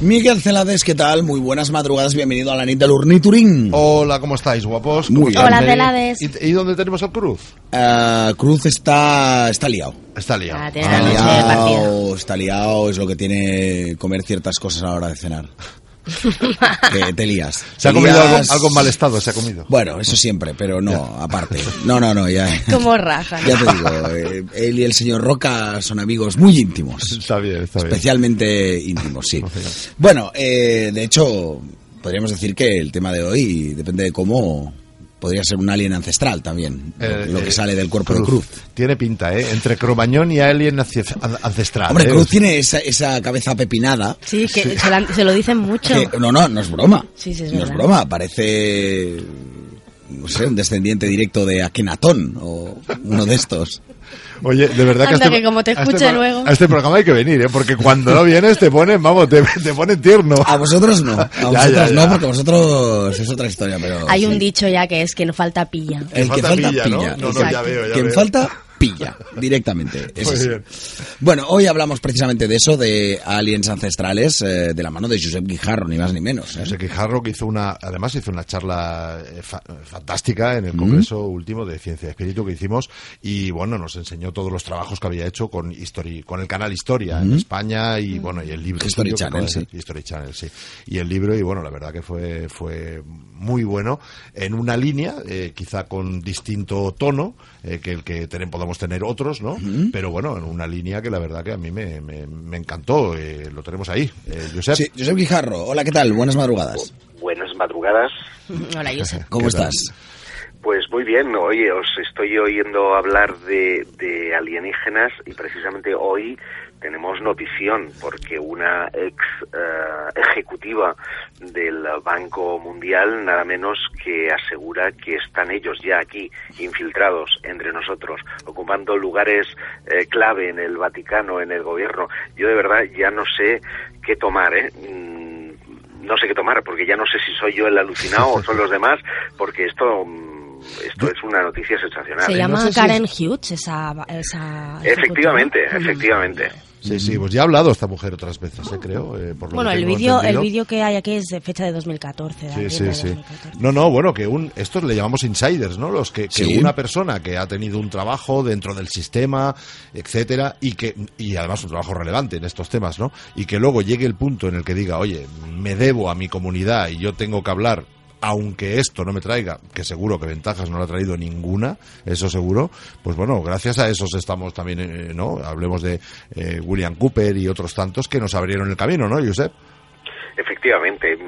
Miguel Celades, ¿qué tal? Muy buenas madrugadas, bienvenido a la NIT del Urniturín. Hola, ¿cómo estáis, guapos? Muy bien. Hola, ¿Y- Celades. ¿Y, y dónde tenemos al Cruz? Eh, Cruz está, está liado. Está liado. Ah, Está liado, está liado, es lo que tiene comer ciertas cosas a la hora de cenar. te lías. Se ha comido algo, lías- algo en mal estado, se ha comido. Bueno, eso siempre, pero no, aparte. No, no, no, ya. Como raja. Ya te digo, eh, él y el señor Roca son amigos muy íntimos. Está bien, está bien. Especialmente íntimos, sí. Bueno, eh, de hecho, podríamos decir que el tema de hoy depende de cómo podría ser un alien ancestral también, lo- Eh, lo que eh, sale del cuerpo de Cruz. Tiene pinta, ¿eh? Entre Cromañón y Alien ancestral. Hombre, ¿eh? Cruz tiene esa, esa cabeza pepinada. Sí, que Se, la- se lo dicen mucho. que- no, no, no es broma. Sí, sí, es no es broma, parece, no sé, un descendiente directo de Akenatón o uno de estos. Oye, de verdad que, Anda, a este, que como te a este escuche luego. A este programa hay que venir, ¿eh? Porque cuando no vienes te ponen, vamos, te, te ponen tierno. A vosotros no, a vosotros ya, ya. no, porque vosotros es otra historia, pero... Hay sí. un dicho ya que es que no falta pilla. El que falta falta pilla, pilla. ¿no? No, ya veo, ya Quien veo. falta pilla directamente. Es Muy así. bien. Bueno, hoy hablamos precisamente de eso, de aliens ancestrales, eh, de la mano de Josep Guijarro, ni más ni menos. ¿eh? José Quijarro que hizo una, además hizo una charla eh, fa- fantástica en el Congreso último de Ciencia y Espíritu que hicimos y bueno, nos enseñó todos los trabajos que había hecho con History, con el canal Historia en España y bueno, y el libro History Channel, sí. History Channel, sí. Y el libro y bueno, la verdad que fue fue muy bueno en una línea eh, quizá con distinto tono eh, que el que tenemos, podemos tener otros, ¿no? Pero bueno, en una línea que la verdad que a mí me, me, me encantó, eh, lo tenemos ahí. Eh, Josep, Sí, Josep Guijarro, hola, ¿qué tal? Buenas madrugadas. Buenas madrugadas. Hola, Josep. ¿Cómo estás? Pues muy bien, oye, os estoy oyendo hablar de, de alienígenas y precisamente hoy tenemos notición porque una ex eh, ejecutiva del Banco Mundial nada menos que asegura que están ellos ya aquí infiltrados entre nosotros, ocupando lugares eh, clave en el Vaticano, en el gobierno. Yo de verdad ya no sé qué tomar, ¿eh? Mm, no sé qué tomar, porque ya no sé si soy yo el alucinado o son los demás, porque esto, mm, esto es una noticia sensacional. Se ¿eh? llama no sé si Karen Hughes, esa, esa Efectivamente, ejecutiva. efectivamente. Sí, sí, pues ya ha hablado esta mujer otras veces, eh, creo. eh, por lo Bueno, que el vídeo el vídeo que hay aquí es de fecha de 2014. de Sí, sí, sí. 2014. No, no, bueno, que un, estos le llamamos insiders, ¿no? Los que, que Sí. una persona que ha tenido un trabajo dentro del sistema, etcétera, y que, y además un trabajo relevante en estos temas, ¿no? Y que luego llegue el punto en el que diga, oye, me debo a mi comunidad y yo tengo que hablar aunque esto no me traiga, que seguro que ventajas no le ha traído ninguna, eso seguro, pues bueno, gracias a esos estamos también, eh, ¿no? Hablemos de eh, William Cooper y otros tantos que nos abrieron el camino, ¿no, Josep? Efectivamente,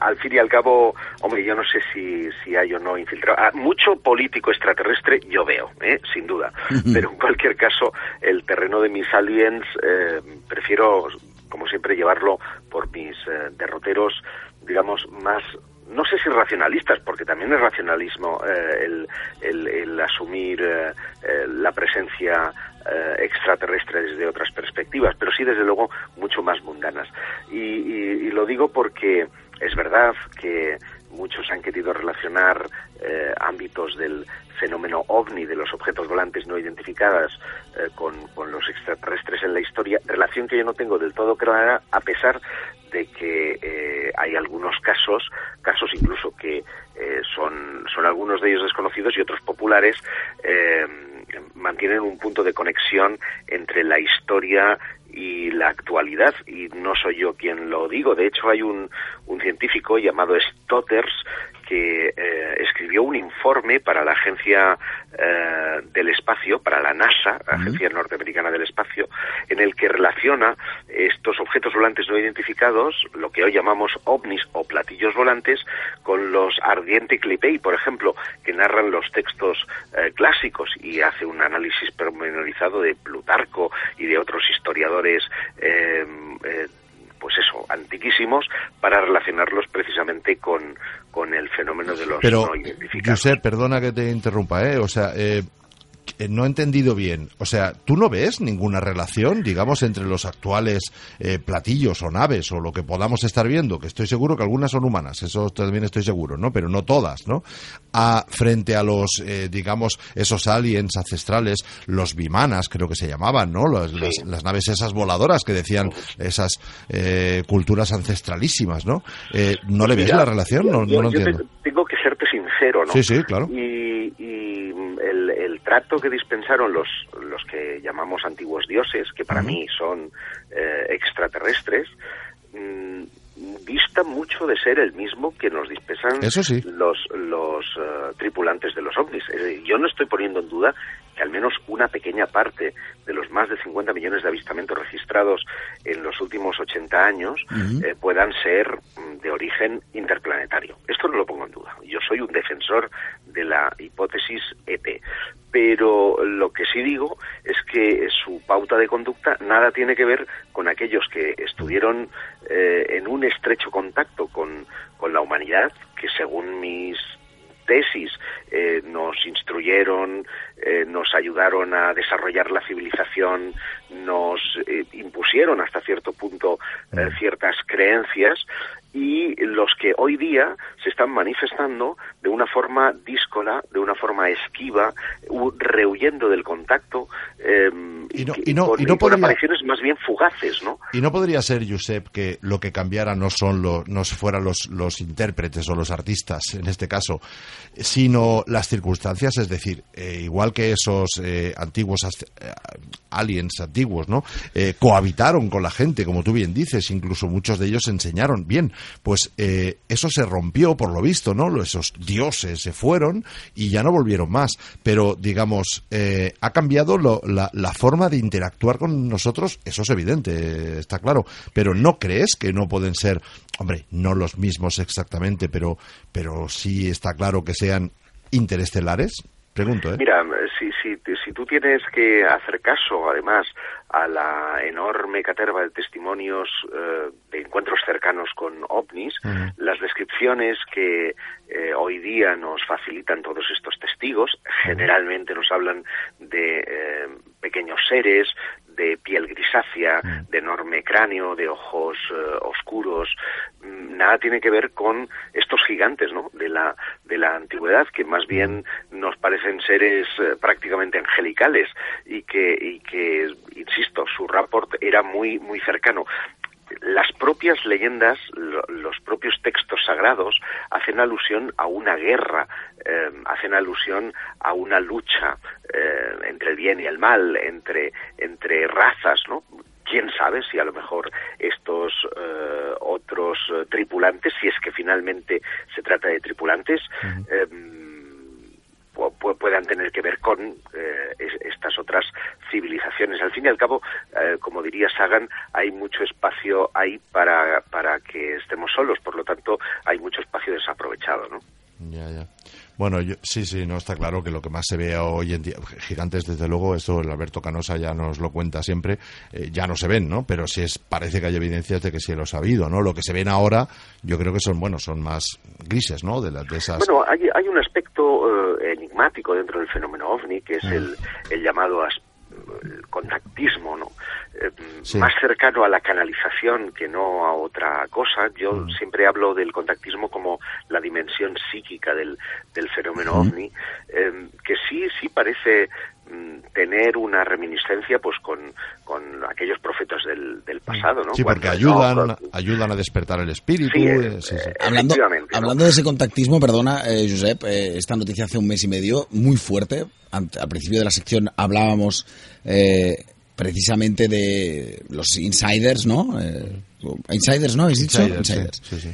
al fin y al cabo, hombre, yo no sé si, si hay o no infiltrado. Ah, mucho político extraterrestre yo veo, ¿eh? sin duda. Pero en cualquier caso, el terreno de mis aliens eh, prefiero, como siempre, llevarlo por mis eh, derroteros, digamos, más no sé si racionalistas, porque también es racionalismo eh, el, el- el asumir eh, eh, la presencia eh, extraterrestre desde otras perspectivas, pero sí desde luego mucho más mundanas. Y, y- lo digo porque es verdad que muchos han querido relacionar ámbitos del fenómeno ovni, de los objetos volantes no identificadas, con, con los extraterrestres en la historia, relación que yo no tengo del todo clara, a pesar de que eh, hay algunos casos, casos incluso que eh, son, son algunos de ellos desconocidos y otros populares, eh, mantienen un punto de conexión entre la historia y la actualidad, y no soy yo quien lo digo, de hecho hay un, un científico llamado Stotters que eh, escribió un informe para la Agencia eh, del Espacio, para la NASA, Agencia Norteamericana del Espacio, en el que relaciona estos objetos volantes no identificados, lo que hoy llamamos ovnis o platillos volantes, con los Ardiente Clipei, por ejemplo, que narran los textos eh, clásicos y hace un análisis pormenorizado de Plutarco y de otros historiadores pues eso, antiquísimos, para relacionarlos precisamente con, con el fenómeno de los Pero, no identificados. Josep, perdona que te interrumpa, ¿eh? O sea, eh, eh, no he entendido bien. O sea, ¿tú no ves ninguna relación, digamos, entre los actuales eh, platillos o naves o lo que podamos estar viendo? Que estoy seguro que algunas son humanas, eso también estoy seguro, ¿no? Pero no todas, ¿no? A, frente a los, eh, digamos, esos aliens ancestrales, los bimanas, creo que se llamaban, ¿no? Las, las, las naves esas voladoras que decían esas eh, culturas ancestralísimas, ¿no? Eh, ¿No le ves la relación? No, yo, no lo yo entiendo. tengo que serte sincero, ¿no? Sí, sí, claro. Y, trato que dispensaron los, los que llamamos antiguos dioses, que para Ujú. mí son eh, extraterrestres, mm, dista mucho de ser el mismo que nos dispensan Eso sí. los, los eh, tripulantes de los ovnis. Decir, yo no estoy poniendo en duda que al menos una pequeña parte de los más de 50 millones de avistamientos registrados en los últimos 80 años eh, puedan ser mm, de origen interplanetario. Esto no lo pongo en duda. Yo soy un defensor de la hipótesis EP. Pero lo que sí digo es que su pauta de conducta nada tiene que ver con aquellos que estuvieron eh, en un estrecho contacto con, con la humanidad, que según mis tesis eh, nos instruyeron, eh, nos ayudaron a desarrollar la civilización, nos eh, impusieron hasta cierto punto ciertas creencias y los que hoy día se están manifestando de una forma díscola, de una forma esquiva, rehuyendo del contacto eh, Y no- y no- con, y no y con podría- apariciones más bien fugaces, ¿no? Y no podría ser, Josep, que lo que cambiara no son los, no fueran los, los intérpretes o los artistas, en este caso, sino las circunstancias, es decir, eh, igual que esos eh, antiguos eh, aliens antiguos, ¿no? Eh, cohabitaron con la gente, como tú bien dices, incluso muchos de ellos enseñaron bien, pues eh, eso se rompió por lo visto, ¿no? Esos dioses se fueron y ya no volvieron más, pero digamos, eh, ha cambiado lo- la, la forma de interactuar con nosotros, eso es evidente, está claro, pero ¿no crees que no pueden ser, hombre, no los mismos exactamente, pero, pero sí está claro que sean interestelares? Pregunto, ¿eh? Mira, si, si, si tú tienes que hacer caso, además, a la enorme caterva de testimonios eh, de encuentros cercanos con ovnis, las descripciones que eh, hoy día nos facilitan todos estos testigos, generalmente nos hablan de eh, pequeños seres, de piel grisácea, de enorme cráneo, de ojos eh, oscuros, mm, nada tiene que ver con estos gigantes, ¿no? De la de la antigüedad que más bien nos parecen seres eh, prácticamente angelicales y que y que insisto, su rapport era muy muy cercano. Las propias leyendas, lo- los propios textos sagrados hacen alusión a una guerra, eh, hacen alusión a una lucha eh, entre el bien y el mal, entre, entre razas, ¿no? Quién sabe si a lo mejor estos eh, otros tripulantes, si es que finalmente se trata de tripulantes, em, pu- pu- puedan tener que ver con eh, es- estas otras civilizaciones. Al fin y al cabo, eh, como diría Sagan, hay mucho espacio ahí para, para que estemos solos, por lo tanto, hay mucho espacio desaprovechado, ¿no? Bueno, yo, sí, sí, no está claro que lo que más se ve hoy en día, gigantes desde luego, esto el Alberto Canosa ya nos lo cuenta siempre, eh, ya no se ven, ¿no? Pero sí es, parece que hay evidencias de que sí los ha habido, ¿no? Lo que se ven ahora, yo creo que son, bueno, son más grises, ¿no? De, las de esas... Bueno, hay, hay un aspecto eh, enigmático dentro del fenómeno ovni, que es el, el llamado as- el contactismo, ¿no? Eh, Sí. Más cercano a la canalización que no a otra cosa. Yo siempre hablo del contactismo como la dimensión psíquica del, del fenómeno ovni, eh, que sí, sí parece mm, tener una reminiscencia pues con, con aquellos profetas del, del pasado, ¿no? sí, porque Cuando- ayudan, no, ayudan a despertar el espíritu. Sí, eh, eh, sí, sí. Hablando, Efectivamente, ¿no? hablando de ese contactismo, perdona, eh, Josep, eh, esta noticia hace un mes y medio, muy fuerte. Al principio de la sección hablábamos eh, precisamente de los insiders, ¿no? Eh, insiders, ¿no? ¿Habéis dicho? Insiders, sí, Insiders. sí, sí.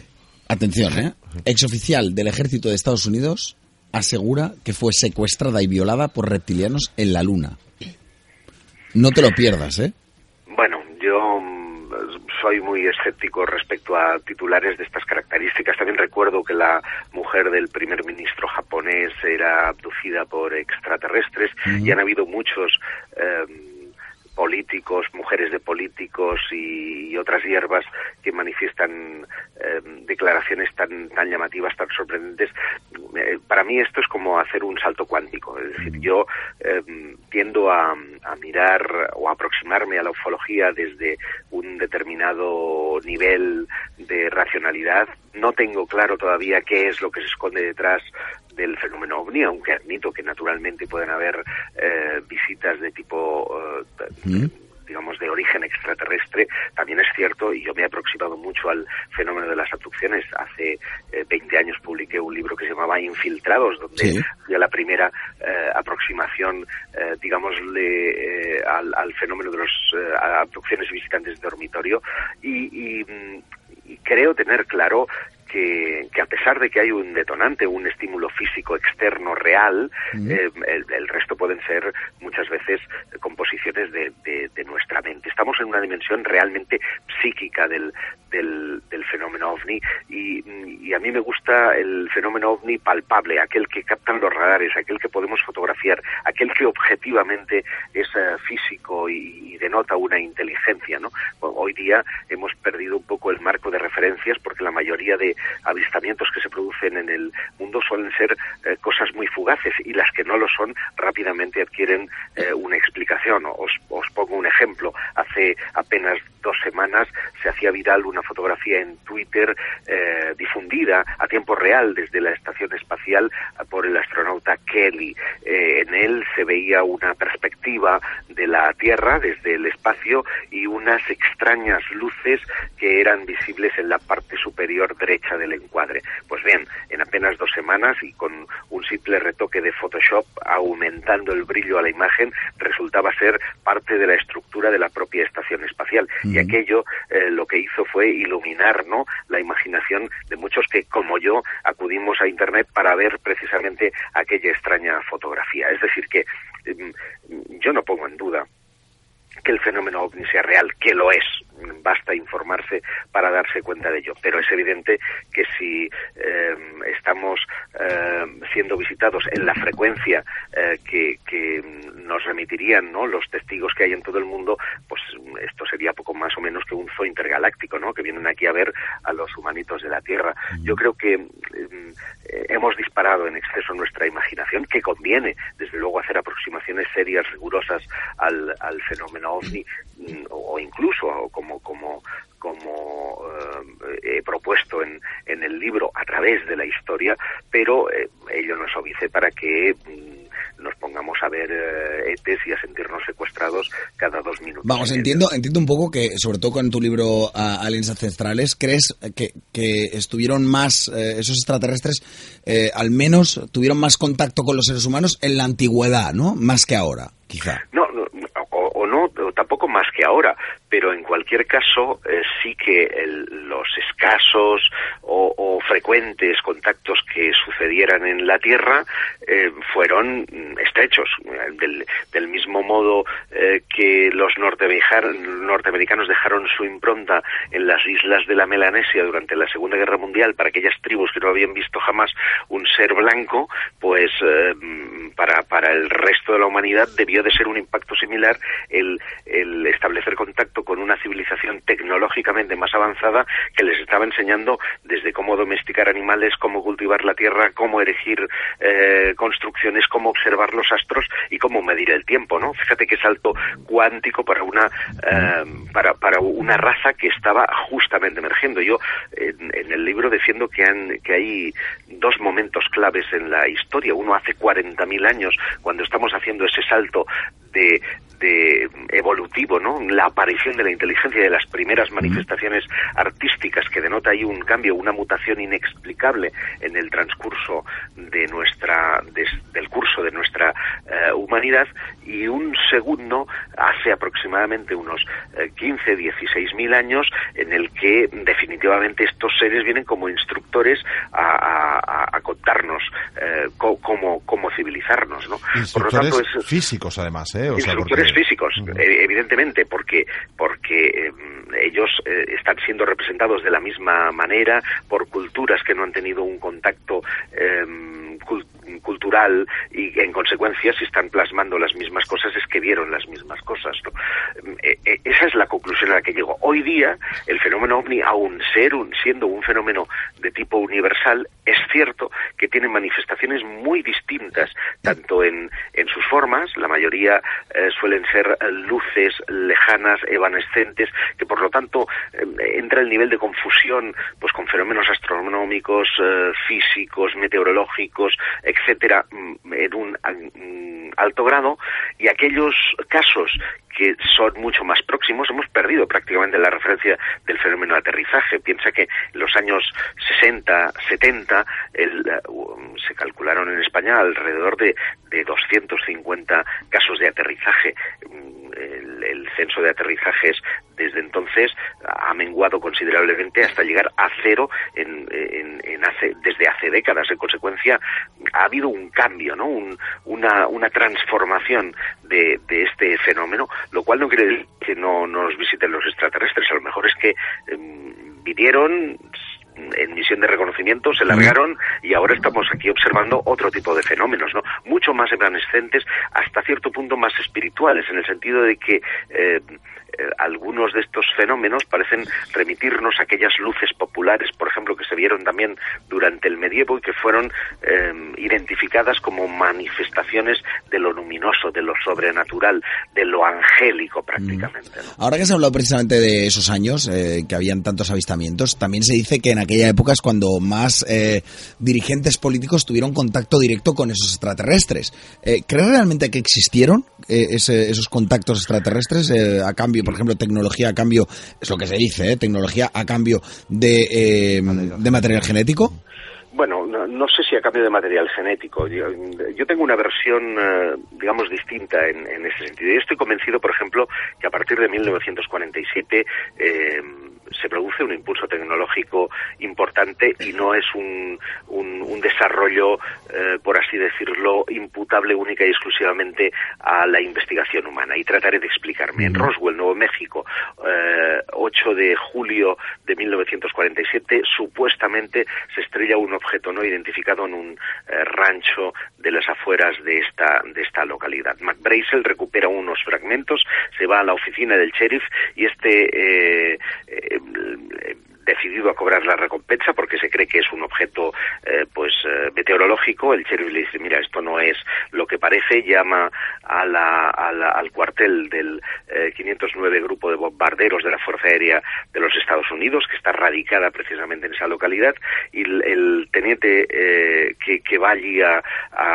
Atención, ¿eh? Exoficial del ejército de Estados Unidos asegura que fue secuestrada y violada por reptilianos en la Luna. No te lo pierdas, ¿eh? Bueno, yo mm, soy muy escéptico respecto a titulares de estas características. También recuerdo que la mujer del primer ministro japonés era abducida por extraterrestres y han habido muchos eh, políticos, mujeres de políticos y, y otras hierbas que manifiestan eh, declaraciones tan, tan llamativas, tan sorprendentes. Eh, para mí esto es como hacer un salto cuántico. Es decir, yo eh, tiendo a, a mirar o a aproximarme a la ufología desde un determinado nivel de racionalidad. No tengo claro todavía qué es lo que se esconde detrás del fenómeno ovni, aunque admito que naturalmente pueden haber eh, visitas de tipo, eh, ¿Mm? digamos, de origen extraterrestre. También es cierto, y yo me he aproximado mucho al fenómeno de las abducciones. Hace eh, 20 años publiqué un libro que se llamaba Infiltrados, donde Sí. fui a la primera eh, aproximación, eh, digámosle, eh, al, al fenómeno de las abducciones y visitantes de dormitorio. Y, y, mm, y creo tener claro que, que a pesar de que hay un detonante, un estímulo físico externo real, eh, el, el resto pueden ser muchas veces composiciones de, de- de nuestra mente. Estamos en una dimensión realmente psíquica del, del, y, a mí me gusta el fenómeno ovni palpable, aquel que captan los radares, aquel que podemos fotografiar, aquel que objetivamente es eh, físico y, y denota una inteligencia. ¿no? Hoy día hemos perdido un poco el marco de referencias porque la mayoría de avistamientos que se producen en el mundo suelen ser eh, cosas muy fugaces y las que no lo son rápidamente adquieren eh, una explicación. Os, os pongo un ejemplo. Hace apenas dos semanas se hacía viral una fotografía en Twitter eh, difundida a tiempo real desde la estación espacial por el astronauta Kelly. Eh, en él se veía una perspectiva de la Tierra desde el espacio y unas extrañas luces que eran visibles en la parte superior derecha del encuadre. Pues bien, en apenas dos semanas y con un simple retoque de Photoshop aumentando el brillo a la imagen, resultaba ser parte de la estructura de la propia estación espacial. Y aquello eh, lo que hizo fue iluminar ¿no? la imaginación de muchos que, como yo, acudimos a Internet para ver precisamente aquella extraña fotografía. Es decir, que em, yo no pongo en duda que el fenómeno ovni sea real, que lo es. Basta informarse para darse cuenta de ello. Pero es evidente que si eh, estamos eh, siendo visitados en la frecuencia eh, que, que nos remitirían ¿no? los testigos que hay en todo el mundo, pues esto sería poco más o menos que un zoo intergaláctico, ¿no? que vienen aquí a ver a los humanitos de la Tierra. Yo creo que hemos disparado en exceso nuestra imaginación, que conviene, desde luego, hacer aproximaciones serias, rigurosas al, al fenómeno ovni, o incluso como como como eh, he propuesto en, en el libro a través de la historia, pero eh, ello nos obedece para que mm, nos pongamos a ver eh, ETs y a sentirnos secuestrados cada dos minutos. Vamos, entiendo, entiendo un poco que, sobre todo con tu libro Aliens Ancestrales, ¿crees que, que estuvieron más, eh, esos extraterrestres, eh, al menos tuvieron más contacto con los seres humanos en la antigüedad, ¿no? Más que ahora, quizá. No, tampoco más que ahora, pero en cualquier caso eh, sí que los escasos o frecuentes contactos que sucedieran en la Tierra eh, fueron mm, estrechos. Eh, Del, del mismo modo eh, que los norteamericanos dejaron su impronta en las islas de la Melanesia durante la Segunda Guerra Mundial para aquellas tribus que no habían visto jamás un ser blanco, pues eh, mm, para, para el resto de la humanidad debió de ser un impacto similar el, el establecer contacto con una civilización tecnológicamente más avanzada que les estaba enseñando desde cómo domesticar animales, cómo cultivar la tierra, cómo erigir eh, construcciones, cómo observar los astros y cómo medir el tiempo, ¿no? Fíjate qué salto cuántico para una eh, para, para una raza que estaba justamente emergiendo. Yo en, en el libro defiendo que han que hay dos momentos claves en la historia. Uno hace 40.000 años, cuando estamos haciendo ese salto de, de evolutivo, ¿no? La aparición de la inteligencia y de las primeras manifestaciones artísticas que denota ahí un cambio, una mutación inexplicable en el transcurso de nuestra del curso de nuestra eh, humanidad y un segundo hace aproximadamente unos 15, 16 mil años en el que definitivamente estos seres vienen como instructores a, contarnos eh, cómo, cómo civilizarnos, ¿no? Por lo tanto, es, físicos además, ¿eh? instructores físicos, eh, evidentemente, porque porque em, ellos eh, están siendo representados de la misma manera por culturas que no han tenido un contacto em, cultural y en consecuencia si están plasmando las mismas cosas es que vieron las mismas cosas. Eh, eh, esa es la conclusión a la que llego. Hoy día el fenómeno ovni, aun ser un, siendo un fenómeno de tipo universal, es cierto que tiene manifestaciones muy distintas, tanto en, en sus formas, la mayoría suelen ser luces lejanas, evanescentes, que por lo tanto entra el nivel de confusión pues con fenómenos astronómicos, físicos, meteorológicos, etcétera, mm, en un mm, alto grado, y aquellos casos que son mucho más próximos, hemos perdido prácticamente la referencia del fenómeno de aterrizaje. Piensa que en los años 60, 70, el, uh, se calcularon en España alrededor de, de 250 casos de aterrizaje. Mm, el, el, censo de aterrizajes desde entonces ha menguado considerablemente hasta llegar a cero en, en, en hace, desde hace décadas. En consecuencia, ha habido un cambio, ¿no? Un, una, transformación de, de este fenómeno lo cual no quiere decir que no nos visiten los extraterrestres, a lo mejor es que em, vinieron en misión de reconocimiento, se largaron y ahora estamos aquí observando otro tipo de fenómenos, ¿no? Mucho más evanescentes, hasta cierto punto más espirituales, en el sentido de que eh, eh, algunos de estos fenómenos parecen remitirnos a aquellas luces populares, por ejemplo, que se vieron también durante el medievo y que fueron eh, identificadas como manifestaciones de lo luminoso, de lo sobrenatural, de lo angélico prácticamente. Ahora que se ha hablado precisamente de esos años, eh, que habían tantos avistamientos, también se dice que en aquella época es cuando más dirigentes políticos tuvieron contacto directo con esos extraterrestres. ¿Crees realmente que existieron esos contactos extraterrestres a cambio por ejemplo, tecnología a cambio, es lo que se dice, ¿eh? tecnología a cambio de, eh, de material genético? Bueno, no, sé si a cambio de material genético. Yo, tengo una versión, eh, digamos, distinta en, en, ese sentido. Yo estoy convencido, por ejemplo, que a partir de 1947 eh, se produce un impulso tecnológico importante y no es un, un, desarrollo, eh, por así decirlo, imputable única y exclusivamente a la investigación humana. Y trataré de explicarme. En Roswell, Nuevo México, 8 eh, de julio de 1947, supuestamente se estrella un objeto no identificado en un eh, rancho de las afueras de esta, de esta localidad. McBrazel recupera unos fragmentos, se va a la oficina del sheriff y este eh, decidido a cobrar la recompensa porque se cree que es un objeto eh, pues eh, meteorológico el sheriff le dice mira esto no es lo que parece llama a la, al cuartel del 509 eh, grupo de bombarderos de la fuerza aérea de los Estados Unidos que está radicada precisamente en esa localidad y el, teniente que, que, va allí a,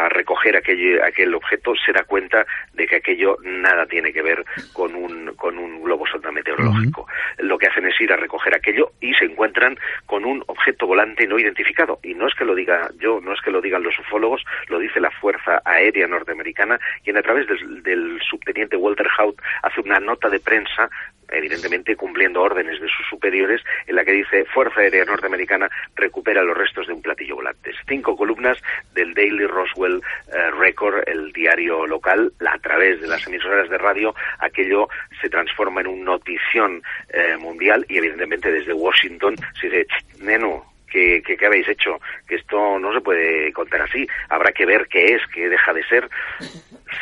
recoger aquel, aquel objeto se da cuenta de que aquello nada tiene que ver con un con un globo sonda meteorológico lo que hacen es ir a recoger aquello y se encuentran con un objeto volante no identificado. Y no es que lo diga yo, no es que lo digan los ufólogos, lo dice la Fuerza Aérea Norteamericana, quien a través del, del subteniente Walter Haut hace una nota de prensa evidentemente cumpliendo órdenes de sus superiores, en la que dice Fuerza Aérea Norteamericana recupera los restos de un platillo volante. Cinco columnas del Daily Roswell eh, Record, el diario local, a través de las emisoras de radio, aquello se transforma en una notición eh, mundial y evidentemente desde Washington se dice, neno, ¿Qué, ¿qué, habéis hecho? Que esto no se puede contar así. Habrá que ver qué es, qué deja de ser.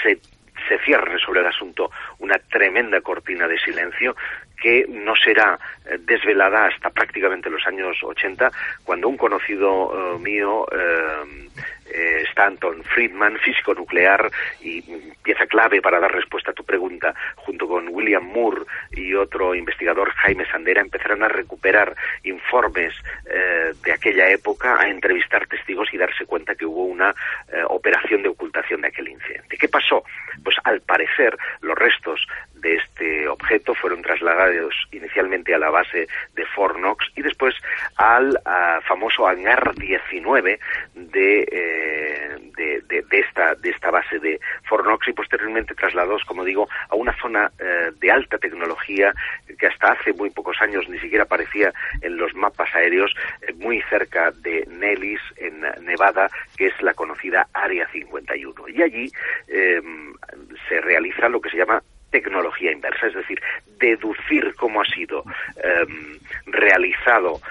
Se se cierre sobre el asunto una tremenda cortina de silencio que no será eh, desvelada hasta prácticamente los años 80, cuando un conocido eh, mío, eh, Stanton Friedman, físico nuclear y pieza clave para dar respuesta a tu pregunta, junto con William Moore y otro investigador, Jaime Sandera, empezaron a recuperar informes de aquella época, a entrevistar testigos y darse cuenta que hubo una operación de ocultación de aquel incidente. ¿Qué pasó? pues al parecer los restos de este objeto fueron trasladados inicialmente a la base de Fort Knox y después al famoso hangar 19 de, esta, de esta base de Fort Knox y posteriormente trasladados, como digo, a una zona eh, de alta tecnología que hasta hace muy pocos años ni siquiera aparecía en los mapas aéreos, eh, muy cerca de Nellis, en Nevada, que es la conocida Área 51. Y allí se realiza lo que se llama tecnología inversa, es decir, deducir cómo ha sido em, realizado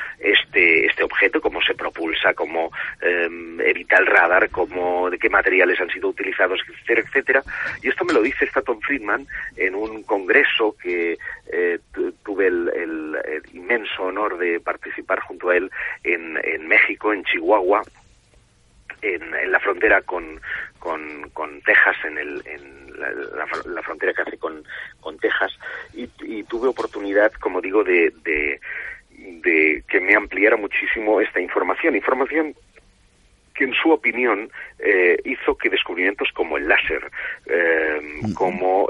este, este objeto, cómo se propulsa, cómo em, evita el radar, cómo, de qué materiales han sido utilizados, etcétera, etcétera. Y esto me lo dice Staton Friedman en un congreso que eh, tuve el, inmenso honor de participar junto a él en, en México, en Chihuahua, en, la frontera con, con, Texas, en, el, en la, frontera que hace con, con Texas, y, tuve oportunidad, como digo, de, de, de que me ampliara muchísimo esta información. Información que en su opinión eh, hizo que descubrimientos como el láser, eh, como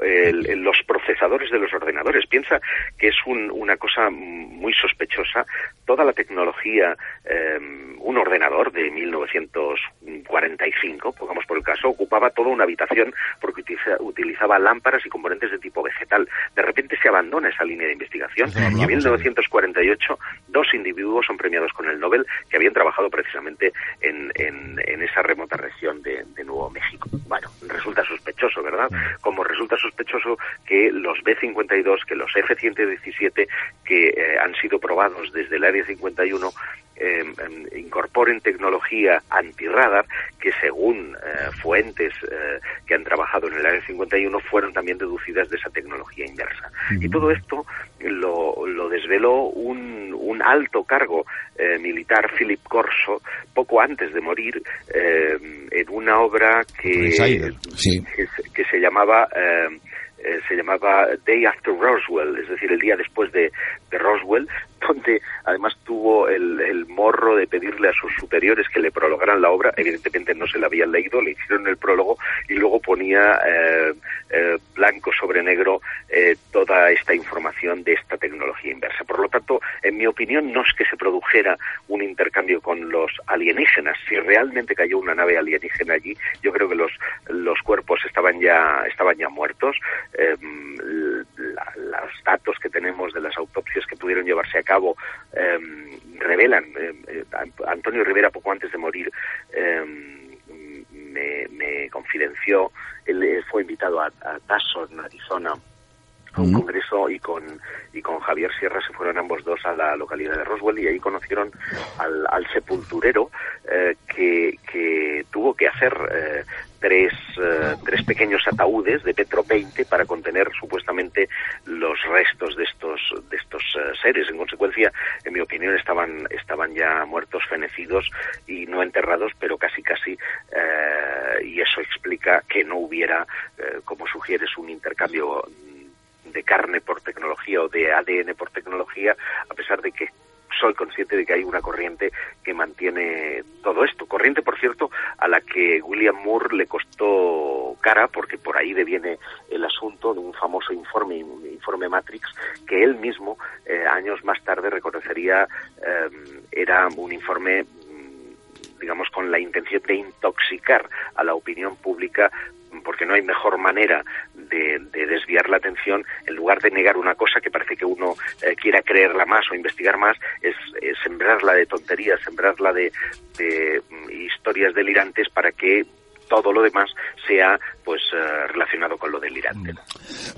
los procesadores de los ordenadores, piensa que es una cosa muy sospechosa, toda la tecnología, eh, un ordenador de 1945, pongamos por el caso, ocupaba toda una habitación porque utilizaba lámparas y componentes de tipo vegetal. De repente se abandona esa línea de investigación y en 1948 dos individuos son premiados con el Nobel que habían trabajado precisamente en en, esa remota región de, Nuevo México. Bueno, resulta sospechoso, ¿verdad? Como resulta sospechoso que los B-52, que los F-117, que eh, han sido probados desde el Área 51, em, em, incorporen tecnología antirradar que según eh, fuentes eh, que han trabajado en el Área 51 fueron también deducidas de esa tecnología inversa. Y todo esto lo, lo desveló un, un alto cargo eh, militar, Philip Corso, poco antes de morir, eh, en una obra que, que, se llamaba eh, se llamaba Day After Roswell, es decir, el día después de, Roswell, donde además tuvo el, morro de pedirle a sus superiores que le prologaran la obra. Evidentemente no se la habían leído, le hicieron el prólogo y luego ponía eh, eh, blanco sobre negro eh, toda esta información de esta tecnología inversa. Por lo tanto, en mi opinión, no es que se produjera un intercambio con los alienígenas. Si realmente cayó una nave alienígena allí, yo creo que los, cuerpos estaban ya, estaban ya muertos. los datos que tenemos de las autopsias que pudieron llevarse a cabo Em, revelan, em, eh, Antonio Rivera poco antes de morir em, me, confidenció, él fue invitado a, a Tucson, Arizona, a un congreso y con y con Javier Sierra se fueron ambos dos a la localidad de Roswell y ahí conocieron al, sepulturero eh, que, que, tuvo que hacer eh, tres, eh, tres pequeños ataúdes de Petro 20 para contener supuestamente los restos de estos de estos seres. En consecuencia, en mi opinión, estaban estaban ya muertos, fenecidos y no enterrados, pero casi casi y eso explica que no hubiera, como sugieres, un intercambio de carne por tecnología o de ADN por tecnología, a pesar de que soy consciente de que hay una corriente que mantiene todo esto. Corriente, por cierto, a la que William Moore le costó cara, porque por ahí deviene el asunto de un famoso informe, informe Matrix, que él mismo, eh, años más tarde, reconocería eh, era un informe mm, digamos, con la intención de intoxicar a la opinión pública porque no hay mejor manera de, desviar la atención, en lugar de negar una cosa que parece que uno eh, quiera creerla más o investigar más, es, sembrarla de tonterías, sembrarla de, de mm, historias delirantes para que todo lo demás sea pues eh, relacionado con lo delirante.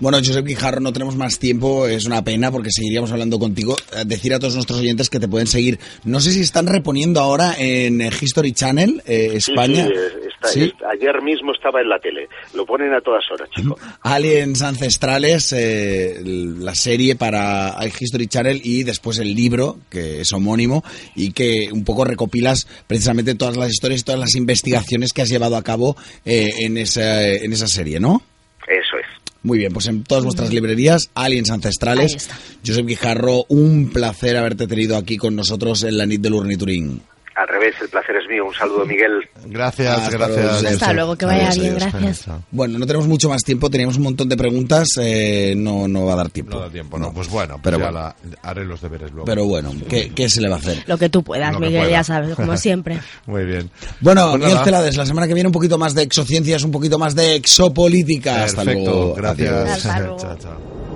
Bueno, Josep Guijarro, no tenemos más tiempo, es una pena porque seguiríamos hablando contigo. Eh, decir a todos nuestros oyentes que te pueden seguir. No sé si están reponiendo ahora en History Channel España. Sí, ayer mismo estaba en la tele. Lo ponen a todas horas, chicos. Aliens Ancestrales, eh, la serie para History Channel y después el libro, que es homónimo, y que un poco recopilas precisamente todas las historias y todas las investigaciones que has llevado a cabo eh, en, esa, en esa serie, ¿no? Eso es. Muy bien, pues en todas vuestras librerías, Aliens Ancestrales. Josep Guijarro, un placer haberte tenido aquí con nosotros en la NIT del Urniturín. Al revés, el placer es mío. Un saludo, Miguel. Gracias, Hasta gracias. luego. Hasta luego, que vaya Adiós, bien, adiós. gracias. Bueno, no tenemos mucho más tiempo, teníamos un montón de preguntas, eh, no, no va a dar tiempo. No da tiempo, no. Pues bueno, pero pero ya bueno. la- haré los deberes luego. Pero bueno, ¿qué, qué se le va a hacer? Lo que tú puedas, Lo Miguel, pueda. ya sabes, como siempre. Muy bien. Bueno, Pues Miguel. Celades, la semana que viene un poquito más de exociencias, un poquito más de exopolítica. Hasta Perfecto, luego. gracias. Hasta luego. chao, chao.